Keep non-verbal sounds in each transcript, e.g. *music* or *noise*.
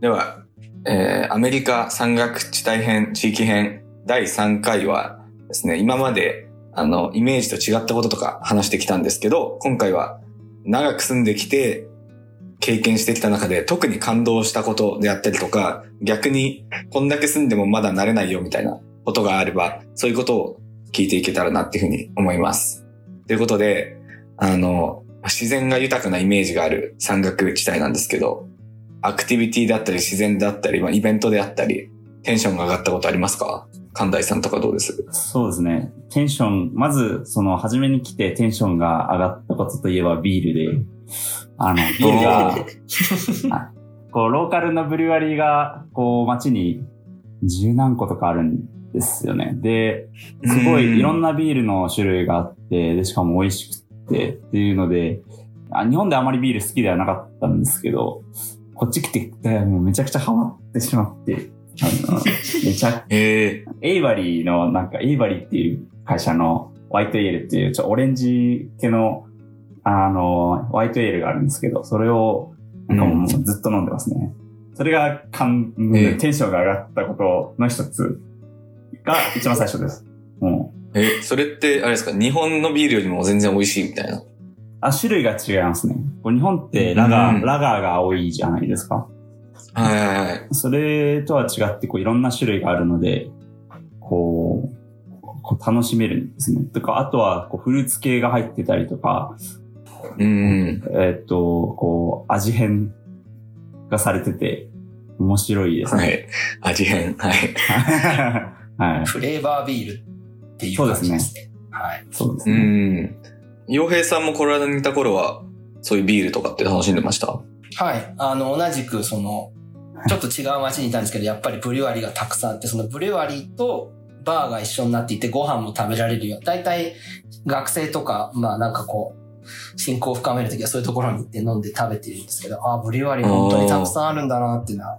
では、えー、アメリカ山岳地帯編地域編第3回はですね、今まであの、イメージと違ったこととか話してきたんですけど、今回は長く住んできて経験してきた中で特に感動したことであったりとか、逆にこんだけ住んでもまだ慣れないよみたいなことがあれば、そういうことを聞いていけたらなっていうふうに思います。ということで、あの、自然が豊かなイメージがある山岳地帯なんですけど、アクティビティだったり自然であったり、まあ、イベントであったり、テンションが上がったことありますか？神田さんとかどうです？そうですね。テンション、まず、その、初めに来てテンションが上がったことといえばビールで、あの、*laughs* ビールが、こう、ローカルのブリュワリーが、こう、街に十何個とかあるんですよね。で、すごいいろんなビールの種類があって、で、しかも美味しくてっていうので、あ日本であまりビール好きではなかったんですけど、こっち来て、もうめちゃくちゃハマってしまって、あの、めちゃ、えー、エイバリーの、なんか、エイバリーっていう会社のホワイトエールっていう、ちょ、オレンジ系の、あの、ホワイトエールがあるんですけど、それを、なんかもうずっと飲んでますね。うん、それが、かん、えー、テンションが上がったことの一つが一番最初です。もう。え、それって、あれですか、日本のビールよりも全然美味しいみたいな？あ、種類が違いますね。日本ってラガー、うん、ラガーが多いじゃないですか。はいはいはい。それとは違ってこういろんな種類があるので、こう、こう楽しめるんですね。とか、あとはこうフルーツ系が入ってたりとか、うん。えっと、こう、味変がされてて、面白いですね。はい。味変。はい。はい。フレーバービールっていう感じですね。はい。そうですね。うん。洋平さんもコロラドにいた頃は、そういうビールとかって楽しんでました？はい。あの、同じくその、ちょっと違う街にいたんですけど、やっぱりブリュワリーがたくさんあって、そのブリュワリーとバーが一緒になっていて、ご飯も食べられるよ。大体、学生とか、まあなんかこう、信仰を深めるときはそういうところに行って飲んで食べてるんですけど、ああ、ブリュワリー本当にたくさんあるんだなっていうのは、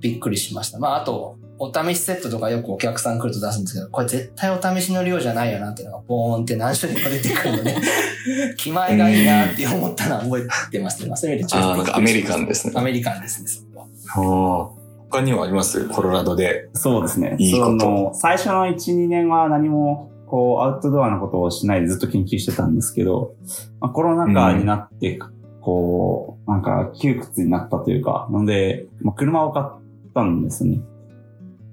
びっくりしました。まああと、お試しセットとかよくお客さん来ると出すんですけど、これ絶対お試しの量じゃないよなっていうのがボーンって何種類も出てくるので、*laughs* *laughs* 気前がいいなって思ったのは覚えてますね。まあ、そういう意味でああ、なんかアメリカンですね。アメリカンですね、そこは。他にはあります？コロラドで。そうですね。いいこと。最初の1、2年は何も、こう、アウトドアのことをしないでずっと研究してたんですけど、まあ、コロナ禍になって、こう、なんか窮屈になったというか、ので、まあ、車を買ったんですね。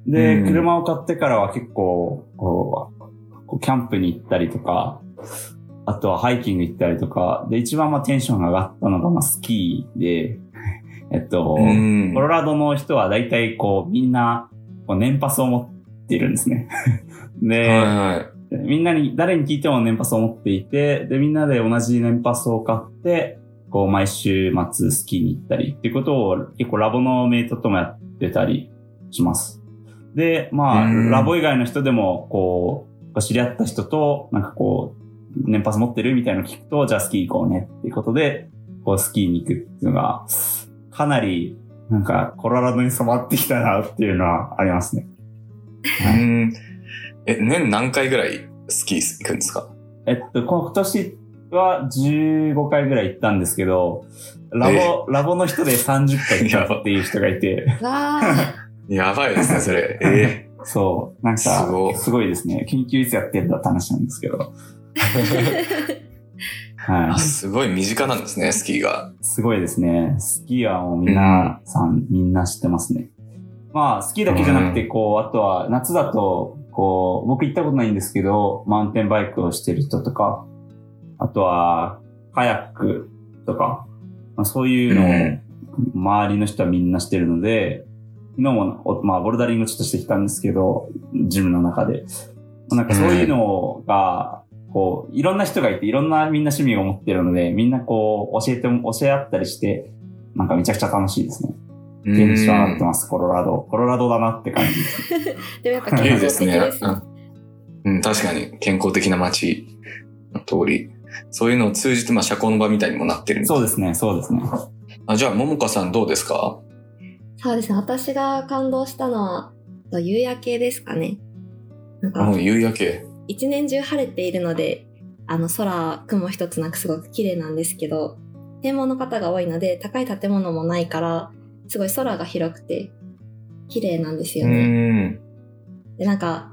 で、車を買ってからは結構、こう、キャンプに行ったりとか、あとはハイキング行ったりとか、で、一番まあテンションが上がったのがまあスキーで、*laughs* えっと、コロラドの人は大体こう、みんな、こう年パスを持っているんですね。*laughs* で、はいはい、みんなに、誰に聞いても年パスを持っていて、で、みんなで同じ年パスを買って、こう、毎週末スキーに行ったりっていうことを結構ラボのメイトともやってたりします。で、まあ、ラボ以外の人でも、こう、知り合った人と、なんかこう、年パス持ってるみたいなの聞くと、じゃあスキー行こうねっていうことで、こうスキーに行くっていうのが、かなり、なんか、コロラドに染まってきたなっていうのはありますね。はい、うん。え、年何回ぐらいスキー行くんですか？えっと、今年は15回ぐらい行ったんですけど、ラボ、ラボの人で30回行ったっていう人がいて。*laughs* やばいですね、それ。え *laughs* えー、そう。なんか、すごすごいですね。研究いつやってんだって話なんですけど。*laughs* はい。すごい身近なんですね、スキーが。すごいですね。スキーはもうみんなさん、うん、みんな知ってますね。まあ、スキーだけじゃなくて、こう、あとは夏だと、こう、僕行ったことないんですけど、マウンテンバイクをしてる人とか、あとは、カヤックとか、まあ、そういうのを、周りの人はみんなしてるので、昨日も、まあ、ボルダリングちょっとしてきたんですけど、ジムの中で。なんかそういうのが、こう、いろんな人がいて、いろんなみんな趣味を持ってるので、みんなこう、教えても、教え合ったりして、なんかめちゃくちゃ楽しいですね。テンション上がってます、コロラド。コロラドだなって感じです。*laughs* でもやっぱ健康的ですね。うん、確かに健康的な街の通り。そういうのを通じて、まあ、社交の場みたいにもなってるそうですね、そうですね。あじゃあ、ももかさんどうですか？そうですね。私が感動したのは、夕焼けですかね。なんか夕焼け。一年中晴れているので、あの空、雲一つなくすごく綺麗なんですけど、天文の方が多いので、高い建物もないから、すごい空が広くて、綺麗なんですうよね。ん。で、なんか、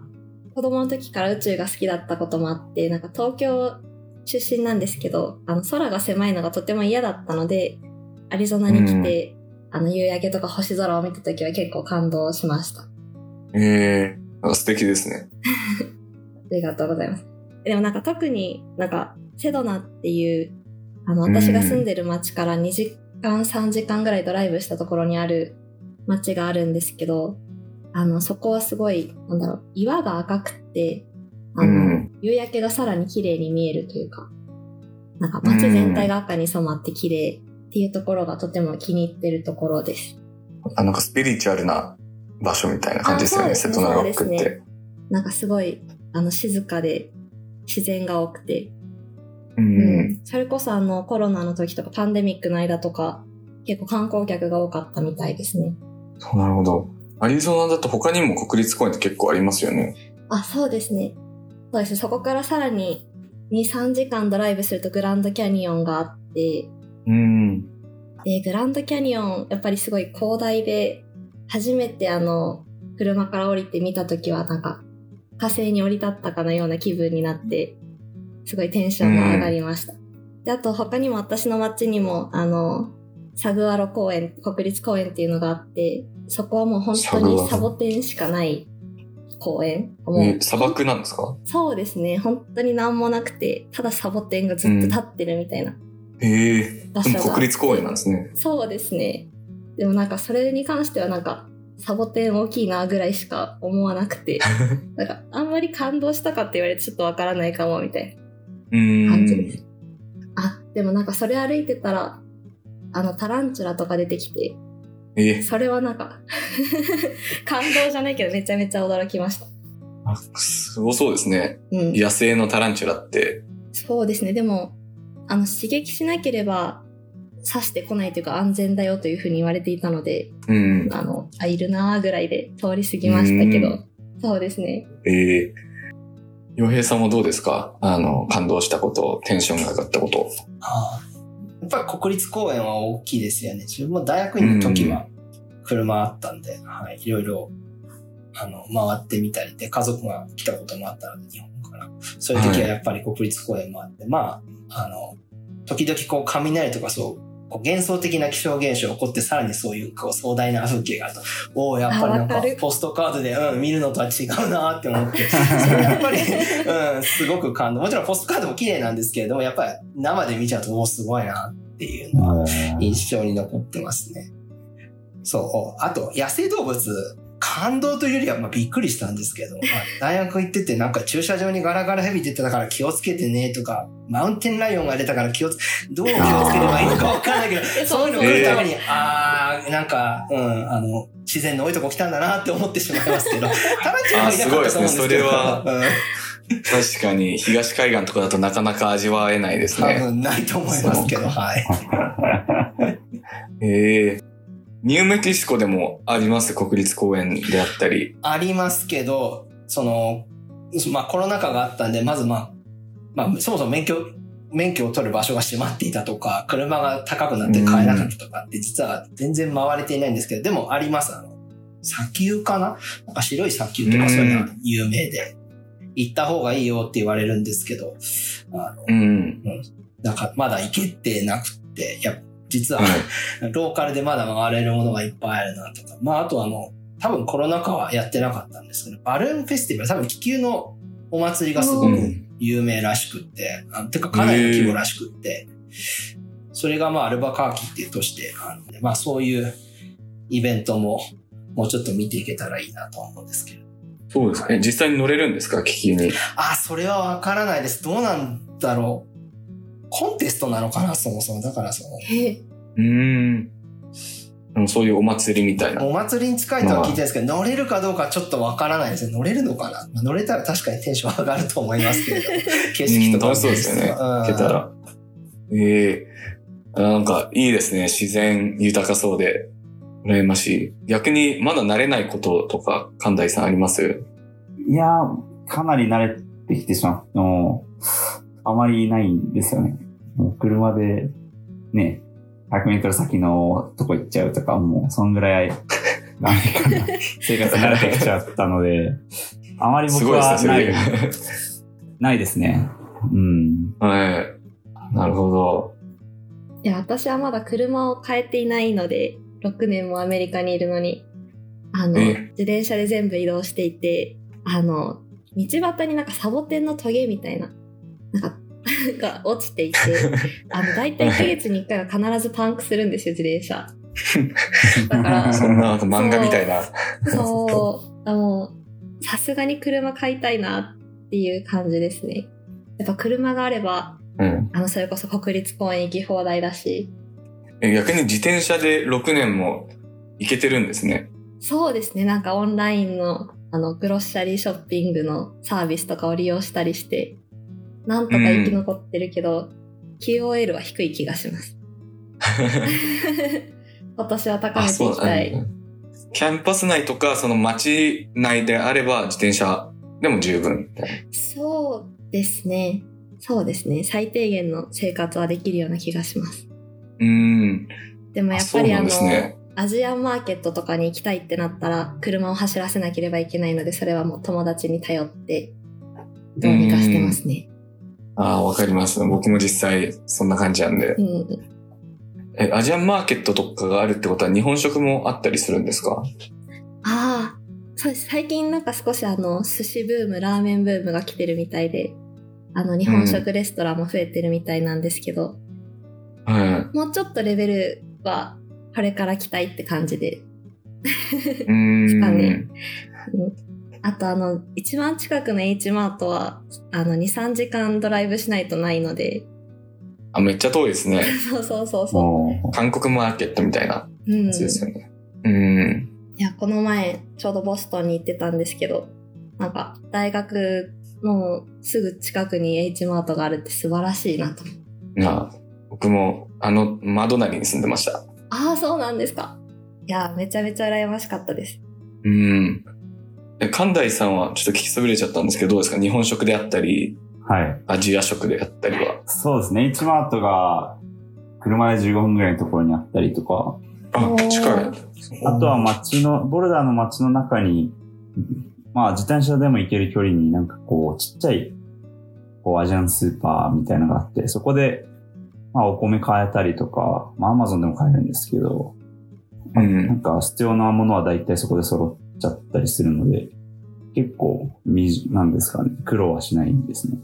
子供の時から宇宙が好きだったこともあって、なんか東京出身なんですけど、あの空が狭いのがとても嫌だったので、アリゾナに来て、あの夕焼けとか星空を見た時は結構感動しました。ええなんか素敵ですね。*laughs* ありがとうございます。でもなんか特になんかセドナっていう、あの私が住んでる町から2時間3時間ぐらいドライブしたところにある町があるんですけど、あのそこはすごい、なんだろう、岩が赤くて、あの、うん夕焼けがさらに綺麗に見えるというか、なんか街全体が赤に染まって綺麗っていうところがとても気に入ってるところです。あなんかスピリチュアルな場所みたいな感じですよね、瀬戸内ロックって。なんかすごい、あの静かで自然が多くて、う。うんん、それこそあのコロナの時とかパンデミックの間とか結構観光客が多かったみたいですね。そうなるほど。アリゾナだと他にも国立公園って結構ありますよね。あ、そうですね。そうですね。そこからさらに2、3時間ドライブするとグランドキャニオンがあって、うん。で、グランドキャニオンやっぱりすごい広大で、初めてあの、車から降りて見た時はなんか火星に降り立ったかのような気分になって、すごいテンションが上がりました。で、あと他にも私の町にも、あの、サグアロ公園、国立公園っていうのがあって、そこはもう本当にサボテンしかない公園。もうえ砂漠なんですか？そうですね。本当に何もなくて、ただサボテンがずっと立ってるみたいなええでも国立公園なんですね。そうですね。でもなんかそれに関してはなんか、サボテン大きいなぐらいしか思わなくて、*laughs* なんかあんまり感動したかって言われてちょっとわからないかもみたいうな感じん。です。あ、でもなんかそれ歩いてたら、あのタランチュラとか出てきて、ええそれはなんか、*laughs* 感動じゃないけどめちゃめちゃ驚きました。すごそうですね。うん。野生のタランチュラって。そうですね。でも、あの、刺激しなければ刺してこないというか安全だよというふうに言われていたので、うん。あの、あ、いるなーぐらいで通り過ぎましたけうど、そうですね。ええ洋平さんもどうですか？あの、感動したこと、テンションが上がったこと。ああやっぱり国立公園は大きいですよね。自分も大学院の時は車あったんで、はい、いろいろ、あの、回ってみたりで、家族が来たこともあったので、日本から。そういう時はやっぱり国立公園もあって、まあ、あの、時々こう雷とかそう、こう幻想的な気象現象が起こって、さらにそういうこう壮大な風景があると、おおやっぱりなんかポストカードで、うん、見るのとは違うなって思って、そ *laughs* れやっぱり、うん、すごく感動。もちろんポストカードも綺麗なんですけれども、やっぱり生で見ちゃうと、おおすごいなっていうのは印象に残ってますね。そう。あと、野生動物、感動というよりはまあびっくりしたんですけど、まあ *laughs* 大学行っててなんか駐車場にガラガラヘビ出てたから気をつけてねとか、マウンテンライオンが出たから気をつ、*laughs* どう気をつければいいのかわかんないけど、*laughs* そういうの来るために、あー、なんか、うん、あの、自然の多いとこ来たんだなって思ってしまいますけど、タランチュラはいなかったと思うんですけど、あすごいですね。それはうん。確かに、東海岸とかだとなかなか味わえないですね。多分ないと思いますけど、はい。ええニューメキシコでもあります？国立公園であったり。ありますけど、その、まあコロナ禍があったんで、まずまあ、まあそもそも免許、免許を取る場所が閉まっていたとか、車が高くなって買えなかったとかって実は全然回れていないんですけど、でもあります。あの、砂丘かな？なんか白い砂丘とかそういうのが有名で、行った方がいいよって言われるんですけど、あの、うん。なんかまだ行けてなくって、いや、実ははい *laughs* ローカルでまだ回れるものがいっぱいあるなとか。まあ、あとあの、多分コロナ禍はやってなかったんですけど、バルーンフェスティバル、多分気球のお祭りがすごくうん有名らしくって、あてかかなりの規模らしくって、それがまあアルバカーキっていう都市であるので、まあそういうイベントももうちょっと見ていけたらいいなと思うんですけど。そうですね。実際に乗れるんですか？気球に。あ、それはわからないです。どうなんだろう。コンテストなのかな、そもそも。だからその、へうーん。うんそういうお祭りみたいな。お祭りに近いとは聞いてるんですけど、乗れるかどうかちょっとわからないですね。乗れるのかな、まあ乗れたら確かにテンション上がると思いますけれど。*laughs* 景色とかうん楽しそうですよねうん行けたら。ええあなんかいいですね。自然豊かそうで。羨ましい。逆にまだ慣れないこととか、神田井さんあります？いやー、かなり慣れてきてしまうの、あまりないんですよね。もう車で、ね、100メートル先のとこ行っちゃうとか、もうそんぐらい *laughs* アメリカな生活に慣れてきちゃったので、あまり僕はない、ないですね。うん。はい。なるほど。いや、私はまだ車を変えていないので、6年もアメリカにいるのに、あの、え？自転車で全部移動していて、あの、道端になんかサボテンのトゲみたいな、なんか、*laughs* が落ちていて、あの、大体1ヶ月に1回は必ずパンクするんですよ、自転車。*laughs* だからそんな漫画みたいな。そう、あもう、さすがに車買いたいなっていう感じですね。やっぱ車があれば、うん。あの、それこそ国立公園行き放題だし、え逆に自転車で6年も行けてるんですね。そうですね。なんかオンラインの、あの、グロッシャリーショッピングのサービスとかを利用したりして、なんとか生き残ってるけど、QOL は低い気がします。*laughs* 今年は高めていきたい。うんキャンパス内とか、その街内であれば自転車でも十分。そうですね。そうですね。最低限の生活はできるような気がします。うーん。でもやっぱりあの、アジアンマーケットとかに行きたいってなったら、車を走らせなければいけないので、それはもう友達に頼って、どうにかしてますね。ああ、わかります。僕も実際そんな感じなんで。うん。え、アジアンマーケットとかがあるってことは日本食もあったりするんですか？ああ、そうです。最近なんか少しあの、寿司ブーム、ラーメンブームが来てるみたいで、あの、日本食レストランも増えてるみたいなんですけど、はもうちょっとレベルは、これから来たいって感じで。い。うーか *laughs* ねん。うんあとあの、一番近くの H マートは、あの、2、3時間ドライブしないとないので、あ、めっちゃ遠いですね。*laughs* そうそうそうそも韓国マーケットみたいなう。うん。やつですよね。うん。いや、この前、ちょうどボストンに行ってたんですけど、なんか、大学のすぐ近くに H マートがあるって素晴らしいなと思って。いや、僕もあの窓なりに住んでました。ああ、そうなんですか。いや、めちゃめちゃ羨ましかったです。うん。え神大さんはちょっと聞きそびれちゃったんですけど、どうですか？日本食であったり、う、はい。アジア食であったりは。そうですね。H マートが車で15分ぐらいのところにあったりとか、あ近い。あとは街の、ボルダーの街の中に、まあ自転車でも行ける距離になんかこうちっちゃい、こうアジアンスーパーみたいなのがあって、そこで、まあお米買えたりとか、まあアマゾンでも買えるんですけど、うなんん。か必要なものは大体そこで揃っちゃったりするので、結構、みじ、なんですかね、苦労はしないんですね。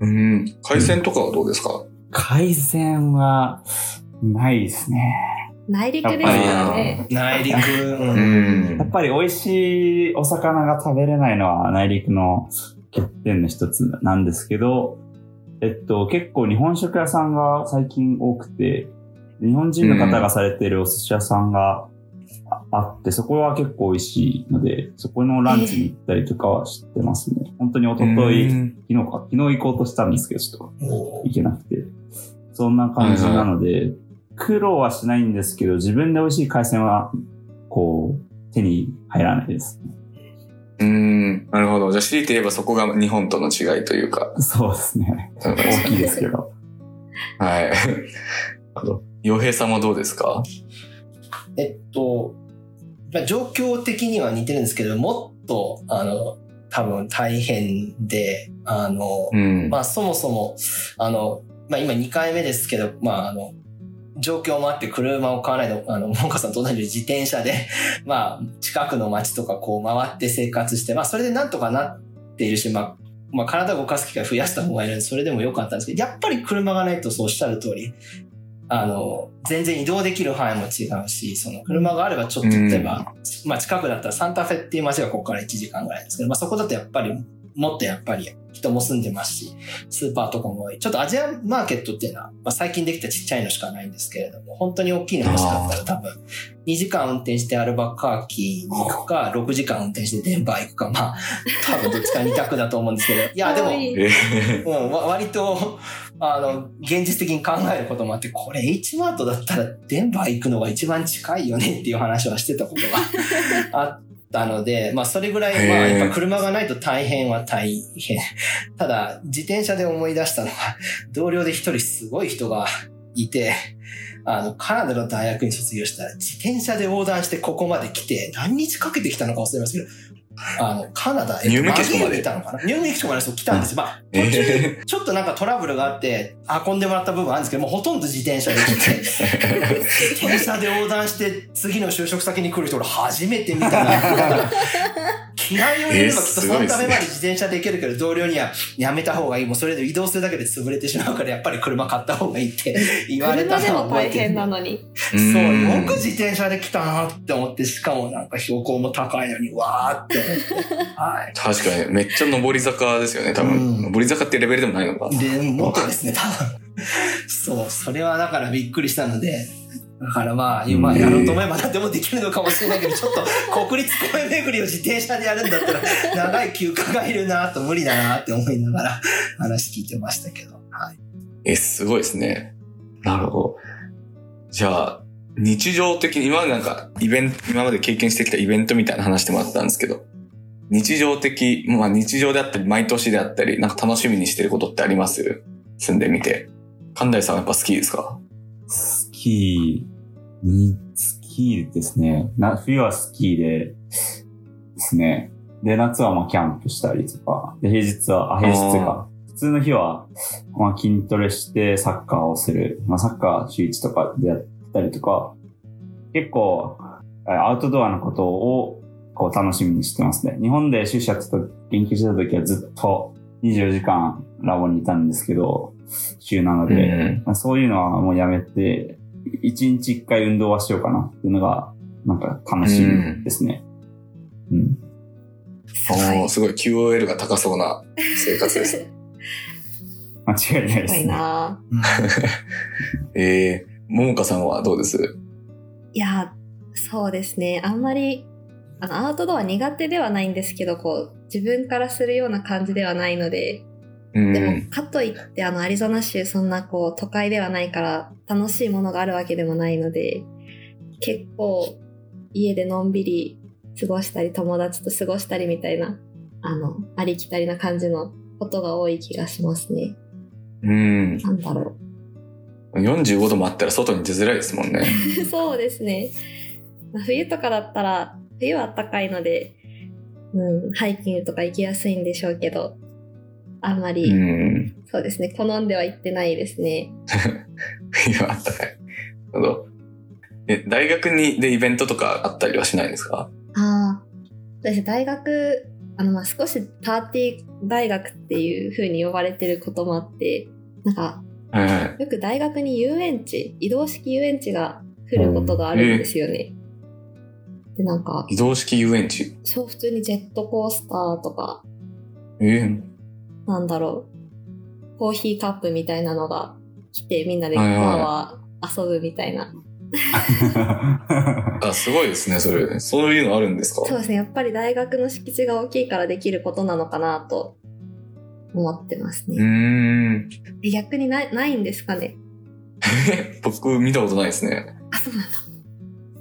うん。海鮮とかはどうですか？改善は、ないですね。内陸ですからね。内陸。ううんやっん。ぱり美味しいお魚が食べれないのは内陸の欠点の一つなんですけど、えっと、結構日本食屋さんが最近多くて、日本人の方がされているお寿司屋さんがああって、そこは結構美味しいので、そこのランチに行ったりとかは知ってますね。本当に一昨日、うん昨日か、昨日行こうとしたんですけど、ちょっと行けなくて。そんな感じなので、苦労はしないんですけど、自分で美味しい海鮮は、こう、手に入らないです。うん。なるほど。じゃあ、強いて言えばそこが日本との違いというか。そうですね。大きいですけど。はい。あの洋平さんはどうですか？えっと、まあ、状況的には似てるんですけど、もっと、あの、多分大変で、あの、うん。まあそもそも、あの、まあ今2回目ですけど、まああの、状況もあって車を買わないで、あの、モンカさんと同じように自転車で、*laughs* まあ近くの街とかこう回って生活して、まあそれでなんとかなっているし、まあ、まあ体を動かす機会増やした方がいいので、それでもよかったんですけど、やっぱり車がないとそうおっしゃる通り、あの、全然移動できる範囲も違うし、その車があればちょっと例えば、まあ近くだったらサンタフェっていう街がここから1時間ぐらいですけど、まあそこだとやっぱりもっとやっぱり人も住んでますし、スーパーとかも多い。ちょっとアジアンマーケットっていうのは、まあ、最近できたちっちゃいのしかないんですけれども、本当に大きいの欲しかったら多分、2時間運転してアルバカーキに行くか、6時間運転してデンバー行くか、まあ、多分どっちか2択だと思うんですけど、いや、でも、*laughs* うん、わ割と、あの、現実的に考えることもあって、これ H マートだったらデンバー行くのが一番近いよねっていう話はしてたことが *laughs* あったので、まあそれぐらい、まあやっぱ車がないと大変は大変。ただ、自転車で思い出したのは、同僚で一人すごい人がいて、あの、カナダの大学に卒業したら、自転車で横断してここまで来て、何日かけてきたのか忘れますけど、あの、カナダ、ニューメキシコまで？マゲーにいたのかな？ニューメキシコまでそう来たんですよ。まあ、途え中、えちょっとなんかトラブルがあって、運んでもらった部分あるんですけど、もうほとんど自転車で来て、*laughs* 自転車で横断して次の就職先に来る人俺初めて見たな。だから嫌いを言えばきっとそのためまで自転車で行けるけど、同僚にはやめた方がいい。もうそれで移動するだけで潰れてしまうから、やっぱり車買った方がいいって *laughs* 言われた車でのはも大変覚えてる。なのに。そう、うんよく自転車で来たなって思って、しかもなんか標高も高いのに、わーって思って。はい。確かに、めっちゃ上り坂ですよね、多分。うん上り坂ってレベルでもないのか。で、もっとですね、多分。そう、それはだからびっくりしたので、だからまあ、今やろうと思えば何でもできるのかもしれないけど、ちょっと国立公園巡りを自転車でやるんだったら、長い休暇がいるなと無理だなって思いながら話聞いてましたけど。はい。え、すごいですね。なるほど。じゃあ、日常的に、今までなんか、イベント、今まで経験してきたイベントみたいな話してもらったんですけど、日常的、まあ日常であったり、毎年であったり、なんか楽しみにしてることってあります？住んでみて。神田井さんはやっぱ好きですか？スキーに、スキーですね。な冬はスキーでですね。で、夏はまあキャンプしたりとか。で、平日は、あ、平日か。普通の日は、まあ筋トレしてサッカーをする。まあサッカー週一とかでやったりとか、結構、あアウトドアのことをこう楽しみにしてますね。日本で修士やってた、研究してた時はずっと24時間ラボにいたんですけど、週なので、うんまあ、そういうのはもうやめて、一日一回運動はしようかなっていうのが、なんか楽しみですね。うん。すごいおーすごい QOL が高そうな生活です。*laughs* 間違いないですね。な *laughs* えー、ももかさんはどうです？いや、そうですね。あんまり、あの、アウトドア苦手ではないんですけど、こう、自分からするような感じではないので、うん。でも、かといって、あの、アリゾナ州、そんな、こう、都会ではないから、楽しいものがあるわけでもないので、結構、家でのんびり過ごしたり、友達と過ごしたりみたいな、あの、ありきたりな感じのことが多い気がしますね。うん。なんだろ45度もあったら外に出づらいですもんね。う。*laughs* そうですね。まあ冬とかだったら、冬は暖かいので、うん、ハイキングとか行きやすいんでしょうけど、あんまり、うん。そうですね、好んでは行ってないですね。*laughs* 冬はあったかい。なるほど。え、大学にでイベントとかあったりはしないんですか？ああ、そうですね大学、あの、まあ少しパーティー大学っていう風に呼ばれてることもあって、なんか、はいはい。よく大学に遊園地、移動式遊園地が来ることがあるんですよね。で、なんか、移動式遊園地？そう、普通にジェットコースターとか、えー、なんだろう、コーヒーカップみたいなのが来て、みんなではいは遊ぶみたいな。*laughs* あ、すごいですね、それ。そういうのあるんですか？そうですね、やっぱり大学の敷地が大きいからできることなのかなと思ってますね。ん。え逆にないないんですかね？*laughs* 僕見たことないですね。あ、そうなんだ。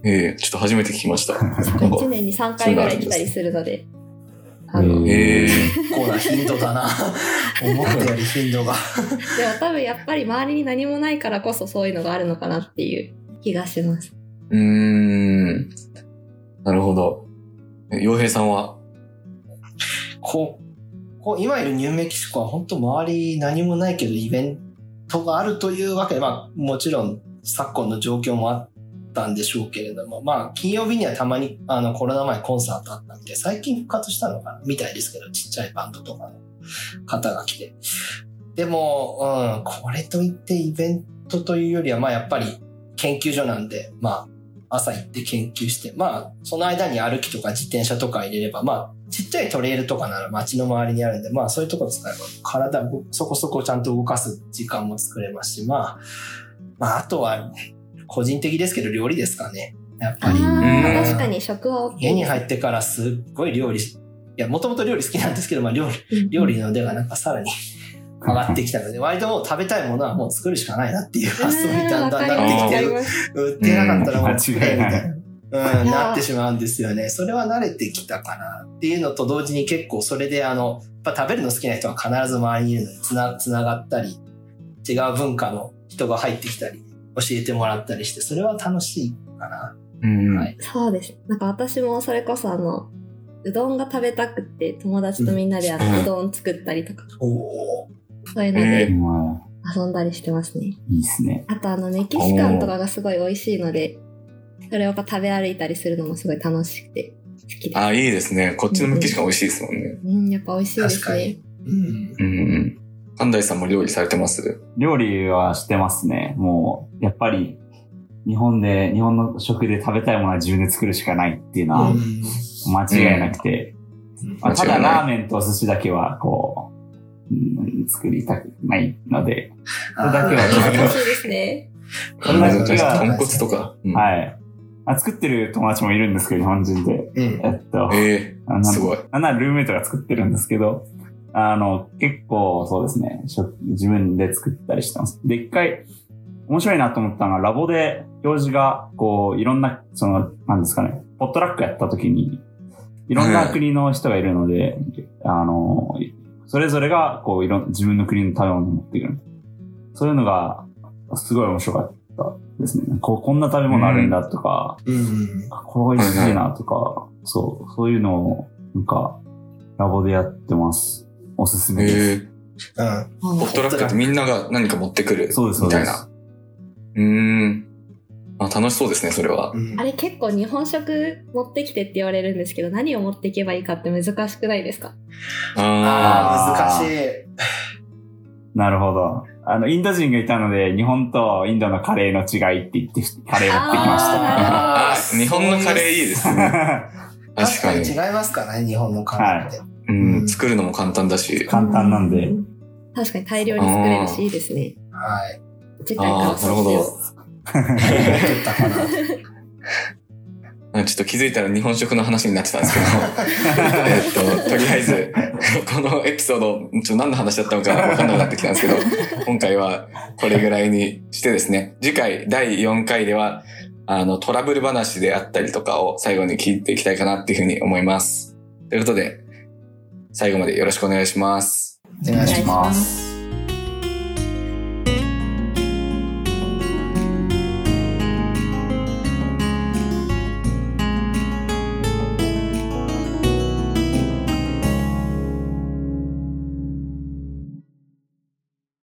ええちょっと初めて聞きました。なんか1年に3回ぐらい来たりするので。ええ結構な頻度だな。*laughs* 思ったより頻度が。でも多分やっぱり周りに何もないからこそそういうのがあるのかなっていう気がします。うーん。なるほど。え洋平さんは？こう、こう今いるニューメキシコは本当周り何もないけどイベントがあるというわけで、まあもちろん昨今の状況もあったんでしょうけれども、まあ金曜日にはたまにあのコロナ前コンサートあったんで、最近復活したのかなみたいですけど、ちっちゃいバンドとかの方が来て。でも、うん、これといってイベントというよりは、まあやっぱり研究所なんで、まあ朝行って研究して、まあその間に歩きとか自転車とか入れれば、まあちっちゃいトレイルとかなら街の周りにあるんで、まあそういうとこ使えば体そこそこちゃんと動かす時間も作れますし、まあ、まああとはね個人的ですけど料理ですかね。やっぱり。確かに食は大きいです。家に入ってからすっごい料理し、いや、もともと料理好きなんですけど、まあ料理、うん料理の腕がなんかさらに *laughs* 上がってきたので、割ともう食べたいものはもう作るしかないなっていう発想にだんだんなってきて。売ってなかったらもう作れみたいな。ううん、なってしまうんですよね。それは慣れてきたかなっていうのと同時に結構それであの、やっぱ食べるの好きな人は必ず周りにいるのでつな、つながったり、違う文化の人が入ってきたり、えてもらったりして、それは楽しいかな。うん。はい。そうです。なんか私もそれこそあの、うどんが食べたくって友達とみんなであの、うんうどん作ったりとか、おお。そういうのえでまあ、遊んだりしてますね。いいですね。あとあの、メキシカンとかがすごい美味しいので、それを食べ歩いたりするのもすごい楽しくて好きです。あ、いいですね。こっちのメキシカン美味しいですもんね。うん、やっぱ美味しいですね確かに。。うん。うん。神田さんも料理されてます？料理はしてますね。もう、やっぱり、日本で、日本の食で食べたいものは自分で作るしかないっていうのはうん間違いなくて、まあただラーメンとお寿司だけは、こう、うん作りたくないので、それだけは難しいちょっですね。それだけは豚骨とか。うんと、はい。あ作ってる友達もいるんですけど、日本人で。うん。えっと、えあのすごいなんならルームメイトが作ってるんですけど、あの、結構そうですね、食自分で作ったりしてます。で、一回、面白いなと思ったのが、ラボで教授が、こう、いろんな、その、なんですかね、ポットラックやった時に、いろんな国の人がいるので、あの、それぞれが、こう、いろん、自分の国の食べ物を持ってくる。そういうのが、すごい面白かったですね。こう、こんな食べ物あるんだとか、うん。これ美味しいなとか、そう、そういうのを、なんか、ラボでやってます。おすすー、めです。えー、うん。ポットラックってみんなが何か持ってくるそうです、そうです。みたいな。うーん。あ、楽しそうですね、それは。うんあれ結構日本食持ってきてって言われるんですけど、何を持っていけばいいかって難しくないですか？あああ、難しい。*laughs* なるほど。あの、インド人がいたので、日本とインドのカレーの違いって言って、カレー持ってきましああー日本のカレーいいですね。た。*laughs* 確確かかに。に違いますからね、日本のカレーって。うん、作るのも簡単だし。簡単なんでう確かに大量に作れるしいいですね。はい。次回からああ、なるほど。作ったかな。ちょっと気づいたら日本食の話になってたんですけど、*laughs* えっと、とりあえず、*laughs* このエピソード、ちょっと何の話だったのか分かんなくなってきたんですけど、今回はこれぐらいにしてですね、次回第4回では、あの、トラブル話であったりとかを最後に聞いていきたいかなっていうふうに思います。ということで、最後までよろしくお願いします。お願いします。